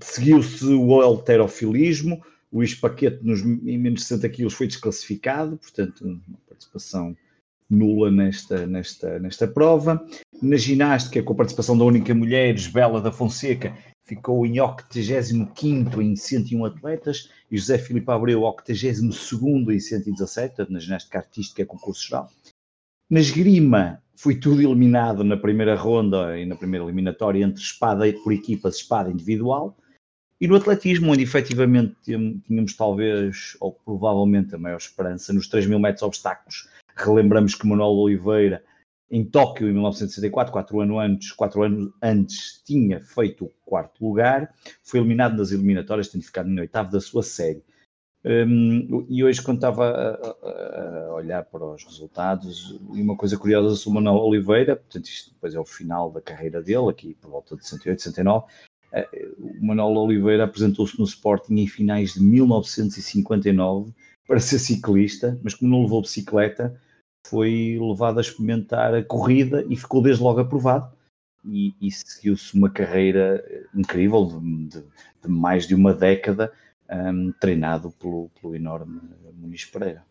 Seguiu-se o alterofilismo, o Luís Paquete nos em menos de 60 quilos foi desclassificado, portanto, uma participação nula nesta, nesta, nesta prova. Na ginástica, com a participação da única mulher, Bela da Fonseca, ficou em 85 em 101 atletas e José Filipe Abreu 82 em 117, na ginástica artística é concurso geral. Na esgrima foi tudo eliminado na primeira ronda e na primeira eliminatória entre espada por equipas, espada individual. E no atletismo, onde efetivamente tínhamos talvez, ou provavelmente a maior esperança, nos 3 mil metros obstáculos, relembramos que Manuel Oliveira em Tóquio, em 1964, quatro anos antes, quatro anos antes tinha feito o quarto lugar, foi eliminado nas eliminatórias, tendo ficado em oitavo da sua série. Um, e hoje, quando estava a, a, olhar para os resultados, e uma coisa curiosa o Manuel Oliveira, portanto, isto depois é o final da carreira dele, aqui por volta de 68, 69. Uh, o Manuel Oliveira apresentou-se no Sporting em finais de 1959 para ser ciclista, mas como não levou bicicleta, foi levado a experimentar a corrida e ficou desde logo aprovado. E, e seguiu-se uma carreira incrível de, de, de, mais de uma década, um, treinado pelo, pelo enorme Muniz Pereira.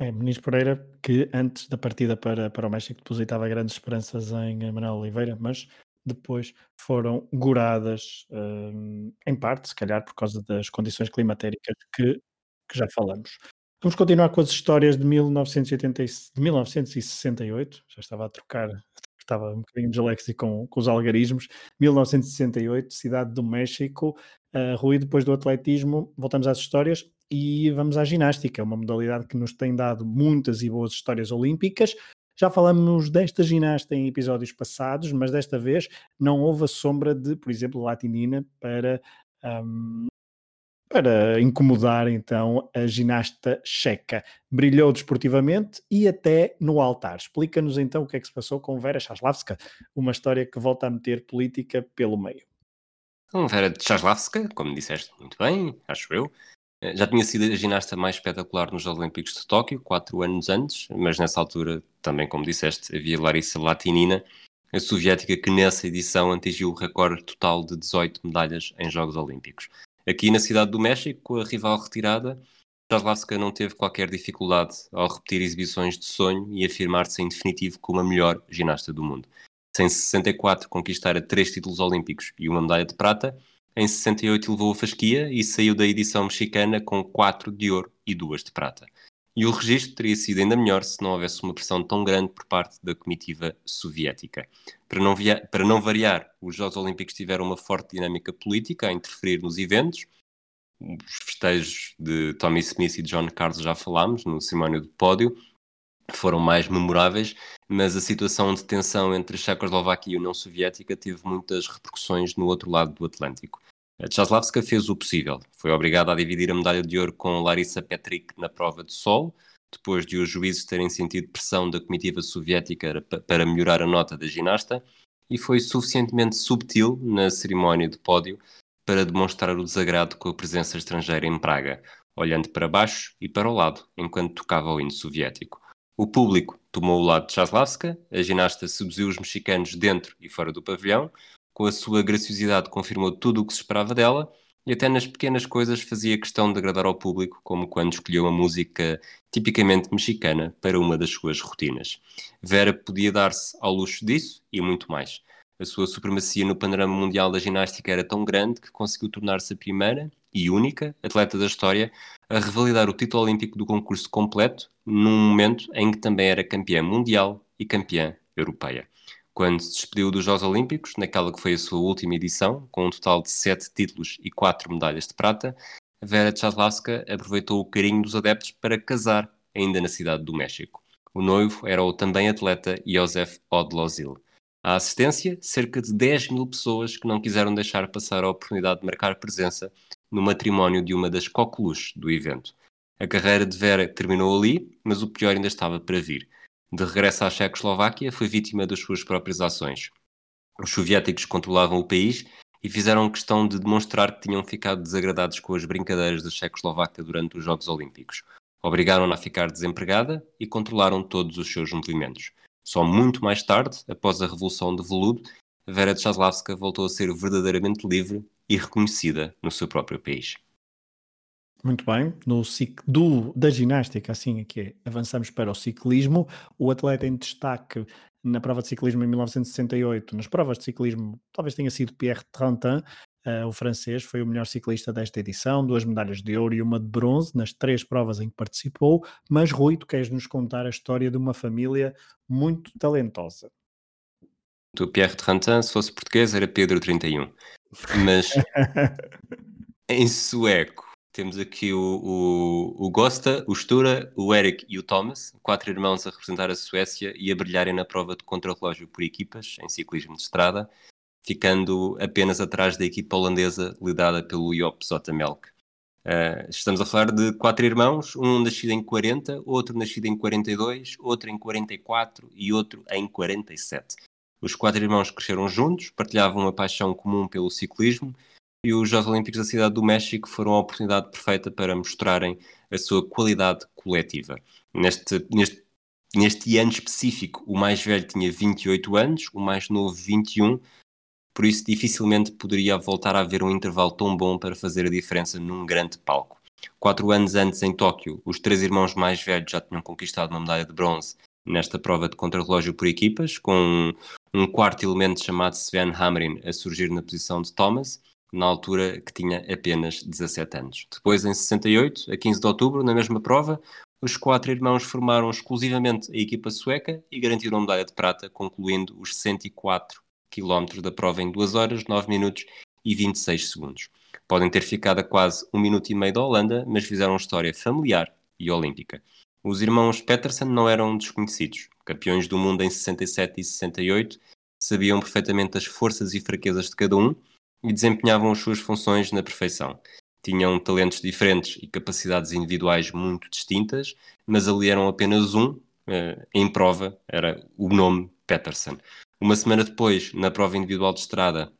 É, Muniz Pereira, que antes da partida para, para o México depositava grandes esperanças em Manuel Oliveira, mas depois foram goradas, um, em parte, se calhar, por causa das condições climatéricas que, que já falamos. Vamos continuar com as histórias de, 1980, de 1968. Já estava a trocar, estava um bocadinho de com, com os algarismos. 1968, Cidade do México. Uh, Rui, depois do atletismo, voltamos às histórias e vamos à ginástica, uma modalidade que nos tem dado muitas e boas histórias olímpicas. Já falamos desta ginasta em episódios passados, mas desta vez não houve a sombra de, por exemplo, latinina para um, para incomodar então a ginasta checa. Brilhou desportivamente e até no altar. Explica-nos então o que é que se passou com Vera Chaslavska, uma história que volta a meter política pelo meio.
Então, Vera Chaslavska, como disseste muito bem, acho eu, eh, já tinha sido a ginasta mais espetacular nos Olímpicos de Tóquio, quatro anos antes, mas nessa altura, também como disseste, havia Larissa Latinina, a soviética que nessa edição atingiu o recorde total de 18 medalhas em Jogos Olímpicos. Aqui na Cidade do México, a rival retirada, Jaslavska não teve qualquer dificuldade ao repetir exibições de sonho e afirmar-se em definitivo como a melhor ginasta do mundo. Sem 64 conquistara três títulos olímpicos e uma medalha de prata, em 68 levou a fasquia e saiu da edição mexicana com quatro de ouro e duas de prata. E o registro teria sido ainda melhor se não houvesse uma pressão tão grande por parte da comitiva soviética. Para não, para não variar, os Jogos Olímpicos tiveram uma forte dinâmica política a interferir nos eventos. Os festejos de Tommy Smith e John Carlos já falámos no cerimónio do pódio, foram mais memoráveis, mas a situação de tensão entre Checoslováquia e União Soviética teve muitas repercussões no outro lado do Atlântico. A Chaslavska fez o possível. Foi obrigada a dividir a medalha de ouro com Larissa Petrik na prova de solo, depois de os juízes terem sentido pressão da comitiva soviética para melhorar a nota da ginasta, e foi suficientemente subtil na cerimónia de pódio para demonstrar o desagrado com a presença estrangeira em Praga, olhando para baixo e para o lado enquanto tocava o hino soviético. O público tomou o lado de Chaslavska, a ginasta seduziu os mexicanos dentro e fora do pavilhão, com a sua graciosidade confirmou tudo o que se esperava dela e até nas pequenas coisas fazia questão de agradar ao público, como quando escolheu uma música tipicamente mexicana para uma das suas rotinas. Vera podia dar-se ao luxo disso e muito mais. A sua supremacia no panorama mundial da ginástica era tão grande que conseguiu tornar-se a primeira e única atleta da história a revalidar o título olímpico do concurso completo num momento em que também era campeã mundial e campeã europeia. Quando se despediu dos Jogos Olímpicos, naquela que foi a sua última edição, com um total de sete títulos e quatro medalhas de prata, Vera Chaslavska aproveitou o carinho dos adeptos para casar, ainda na cidade do México. O noivo era o também atleta Josef Odlozil. A assistência, cerca de 10 mil pessoas que não quiseram deixar passar a oportunidade de marcar presença no matrimónio de uma das coqueluches do evento. A carreira de Vera terminou ali, mas o pior ainda estava para vir. De regresso à Checoslováquia, foi vítima das suas próprias ações. Os soviéticos controlavam o país e fizeram questão de demonstrar que tinham ficado desagradados com as brincadeiras da Checoslováquia durante os Jogos Olímpicos. Obrigaram-na a ficar desempregada e controlaram todos os seus movimentos. Só muito mais tarde, após a Revolução de Veludo, Vera Chaslavska voltou a ser verdadeiramente livre e reconhecida no seu próprio país.
Muito bem, no do, da ginástica, assim aqui é, avançamos para o ciclismo. O atleta em destaque na prova de ciclismo em 1968, nas provas de ciclismo, talvez tenha sido Pierre Trentin, uh, o francês, foi o melhor ciclista desta edição, duas medalhas de ouro e uma de bronze nas três provas em que participou. Mas, Rui, tu queres nos contar a história de uma família muito talentosa.
O Pierre Trentin, se fosse português, era Pedro 31. Mas em sueco, temos aqui o, o, o Gosta, o Stura, o Eric e o Thomas, quatro irmãos a representar a Suécia e a brilharem na prova de contrarrelógio por equipas, em ciclismo de estrada, ficando apenas atrás da equipa holandesa liderada pelo Joop Zotemelk. Uh, estamos a falar de quatro irmãos, um nascido em 40, outro nascido em 42, outro em 44 e outro em 47. Os quatro irmãos cresceram juntos, partilhavam uma paixão comum pelo ciclismo e os Jogos Olímpicos da Cidade do México foram a oportunidade perfeita para mostrarem a sua qualidade coletiva. Neste, neste, neste ano específico, o mais velho tinha 28 anos, o mais novo 21, por isso dificilmente poderia voltar a haver um intervalo tão bom para fazer a diferença num grande palco. Quatro anos antes, em Tóquio, os três irmãos mais velhos já tinham conquistado uma medalha de bronze nesta prova de contrarrelógio por equipas, com um quarto elemento chamado Sven Hamrin a surgir na posição de Thomas, na altura que tinha apenas 17 anos. Depois, em 68, a 15 de outubro, na mesma prova, os quatro irmãos formaram exclusivamente a equipa sueca e garantiram a medalha de prata, concluindo os 104 km da prova em 2 horas, 9 minutos e 26 segundos. Podem ter ficado a quase um minuto e meio da Holanda, mas fizeram história familiar e olímpica. Os irmãos Peterson não eram desconhecidos. Campeões do mundo em 67 e 68, sabiam perfeitamente as forças e fraquezas de cada um e desempenhavam as suas funções na perfeição. Tinham talentos diferentes e capacidades individuais muito distintas, mas ali eram apenas um uh, em prova, era o nome Peterson. Uma semana depois, na prova individual de estrada,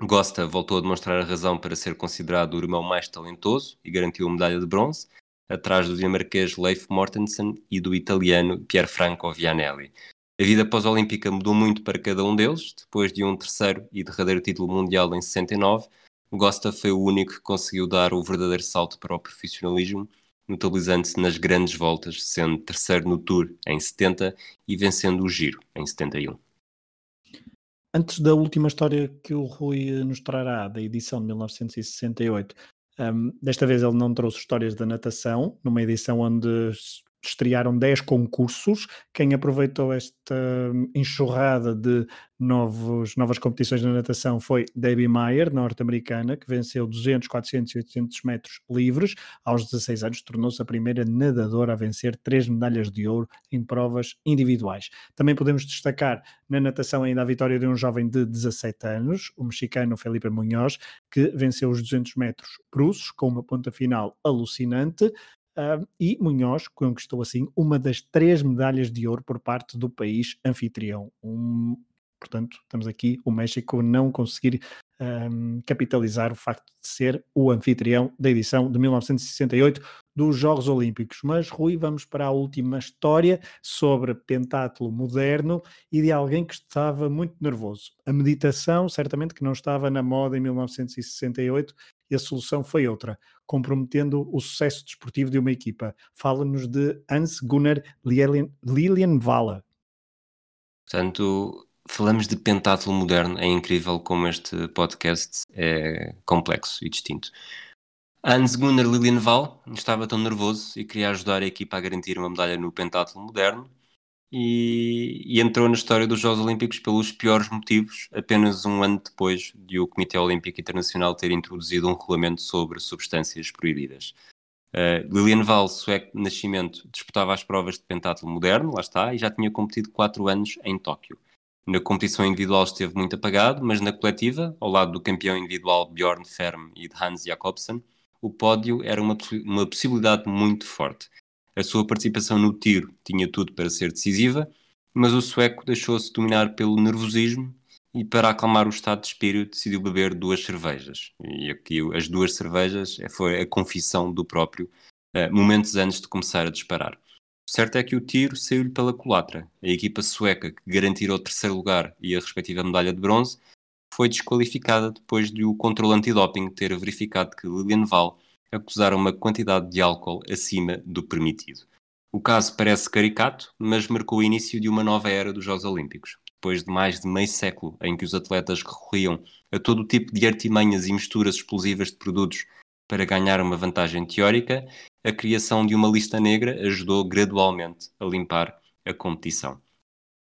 Gosta voltou a demonstrar a razão para ser considerado o irmão mais talentoso e garantiu a medalha de bronze, atrás do dinamarquês Leif Mortensen e do italiano Pierfranco Vianelli. A vida pós-olímpica mudou muito para cada um deles. Depois de um terceiro e derradeiro título mundial em 69, Gosta foi o único que conseguiu dar o verdadeiro salto para o profissionalismo, notabilizando-se nas grandes voltas, sendo terceiro no Tour em 70 e vencendo o Giro em 71.
Antes da última história que o Rui nos trará, da edição de 1968, um, desta vez ele não trouxe histórias da natação, numa edição onde estrearam 10 concursos. Quem aproveitou esta hum, enxurrada de novos, novas competições na natação foi Debbie Meyer, norte-americana, que venceu 200, 400 e 800 metros livres. Aos 16 anos, tornou-se a primeira nadadora a vencer três medalhas de ouro em provas individuais. Também podemos destacar na natação ainda a vitória de um jovem de 17 anos, o mexicano Felipe Munhoz, que venceu os 200 metros bruços com uma ponta final alucinante. Uh, e Munhoz conquistou assim uma das três medalhas de ouro por parte do país anfitrião. Um, portanto, estamos aqui o México não conseguir um, capitalizar o facto de ser o anfitrião da edição de 1968 dos Jogos Olímpicos. Mas, Rui, vamos para a última história sobre pentátulo moderno e de alguém que estava muito nervoso. A meditação, certamente que não estava na moda em 1968 e a solução foi outra, comprometendo o sucesso desportivo de uma equipa. Fala-nos de Hans Gunnar Lilienwala.
Portanto, falamos de pentátulo moderno. É incrível como este podcast é complexo e distinto. Hans Gunnar Lilienthal estava tão nervoso e queria ajudar a equipa a garantir uma medalha no pentatlo moderno e, e, entrou na história dos Jogos Olímpicos pelos piores motivos, apenas um ano depois de o Comitê Olímpico Internacional ter introduzido um regulamento sobre substâncias proibidas. Uh, Lilienthal, sueco de nascimento, disputava as provas de pentatlo moderno, lá está, e já tinha competido quatro anos em Tóquio. Na competição individual esteve muito apagado, mas na coletiva, ao lado do campeão individual Bjorn Ferm e de Hans Jakobsen, o pódio era uma, uma possibilidade muito forte. A sua participação no tiro tinha tudo para ser decisiva, mas o sueco deixou-se dominar pelo nervosismo e para acalmar o estado de espírito decidiu beber duas cervejas. E aqui as duas cervejas foi a confissão do próprio uh, momentos antes de começar a disparar. O certo é que o tiro saiu-lhe pela culatra. A equipa sueca que garantiu o terceiro lugar e a respectiva medalha de bronze foi desqualificada depois de o controle antidoping ter verificado que Lilian Val acusara uma quantidade de álcool acima do permitido. O caso parece caricato, mas marcou o início de uma nova era dos Jogos Olímpicos. Depois de mais de meio século em que os atletas recorriam a todo o tipo de artimanhas e misturas explosivas de produtos para ganhar uma vantagem teórica, a criação de uma lista negra ajudou gradualmente a limpar a competição.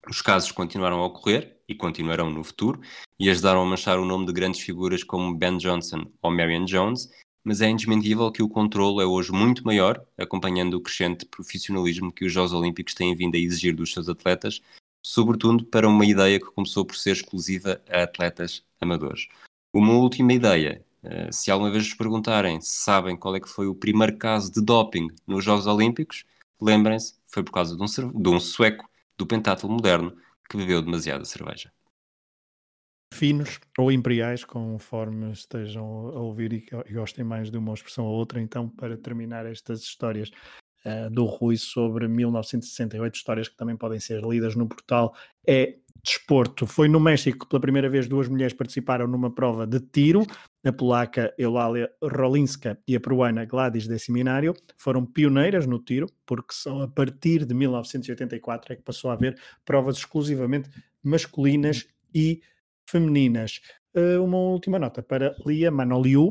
Os casos continuaram a ocorrer e continuarão no futuro e ajudaram a manchar o nome de grandes figuras como Ben Johnson ou Marion Jones, mas é indesmentível que o controle é hoje muito maior, acompanhando o crescente profissionalismo que os Jogos Olímpicos têm vindo a exigir dos seus atletas, sobretudo para uma ideia que começou por ser exclusiva a atletas amadores. Uma última ideia, eh, se alguma vez vos perguntarem se sabem qual é que foi o primeiro caso de doping nos Jogos Olímpicos, lembrem-se, foi por causa de um, de um sueco do pentatlo moderno que bebeu demasiada cerveja.
Finos ou imperiais, conforme estejam a ouvir e, gostem mais de uma expressão ou outra, então, para terminar estas histórias uh, do Rui sobre 1968, histórias que também podem ser lidas no portal, é desporto. Foi no México que pela primeira vez duas mulheres participaram numa prova de tiro. A polaca Eulália Rolinska e a peruana Gladys de Seminário foram pioneiras no tiro, porque só a partir de 1984 é que passou a haver provas exclusivamente masculinas e femininas. Uh, uma última nota para Lia Manoliu,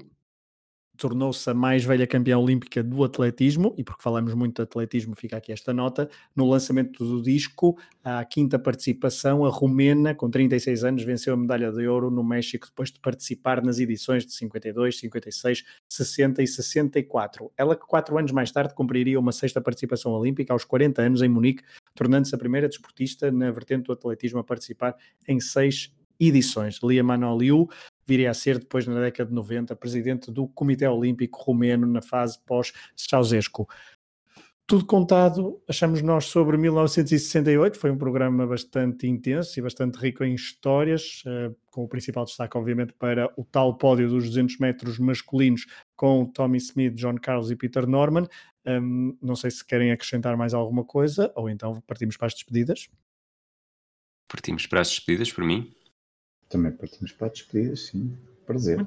tornou-se a mais velha campeã olímpica do atletismo, e porque falamos muito de atletismo, fica aqui esta nota. No lançamento do disco, a quinta participação, a romena, com 36 anos, venceu a medalha de ouro no México depois de participar nas edições de 52, 56, 60 e 64. Ela que quatro anos mais tarde cumpriria uma sexta participação olímpica aos 40 anos em Munique, tornando-se a primeira desportista na vertente do atletismo a participar em seis edições. Lia Manoliu viria a ser, depois na década de 90, presidente do Comitê Olímpico Romeno na fase pós-Ceausescu. Tudo contado, achamos nós sobre 1968, foi um programa bastante intenso e bastante rico em histórias, uh, com o principal destaque, obviamente, para o tal pódio dos 200 metros masculinos com Tommy Smith, John Carlos e Peter Norman. Um, não sei se querem acrescentar mais alguma coisa, ou então partimos para as despedidas.
Partimos para as despedidas, por mim.
Também partimos para a despedida, sim. Prazer.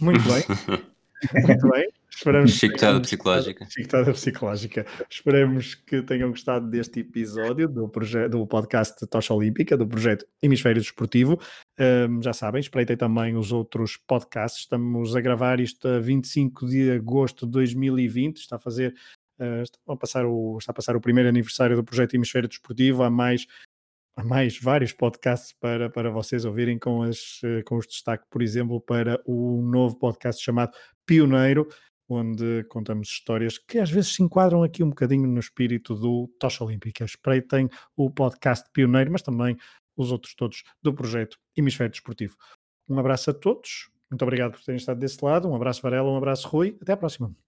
Muito bem. Muito bem.
Esperamos Chicotada psicológica.
Chicotada psicológica. Esperemos que tenham gostado deste episódio do, do podcast Tocha Olímpica, do projeto Hemisfério Desportivo. Um, já sabem, espreitei também os outros podcasts. Estamos a gravar isto a 25 de agosto de 2020. Está a fazer. Uh, está, a passar o, está a passar o primeiro aniversário do projeto Hemisfério Desportivo. Há mais mais vários podcasts para, para vocês ouvirem com, as, eh, com os destaques, por exemplo, para o novo podcast chamado Pioneiro, onde contamos histórias que às vezes se enquadram aqui um bocadinho no espírito do Tocha Olímpica. Espreitem o podcast Pioneiro, mas também os outros todos do projeto Hemisfério Desportivo. Um abraço a todos, muito obrigado por terem estado desse lado, um abraço Varela, um abraço Rui, até à próxima.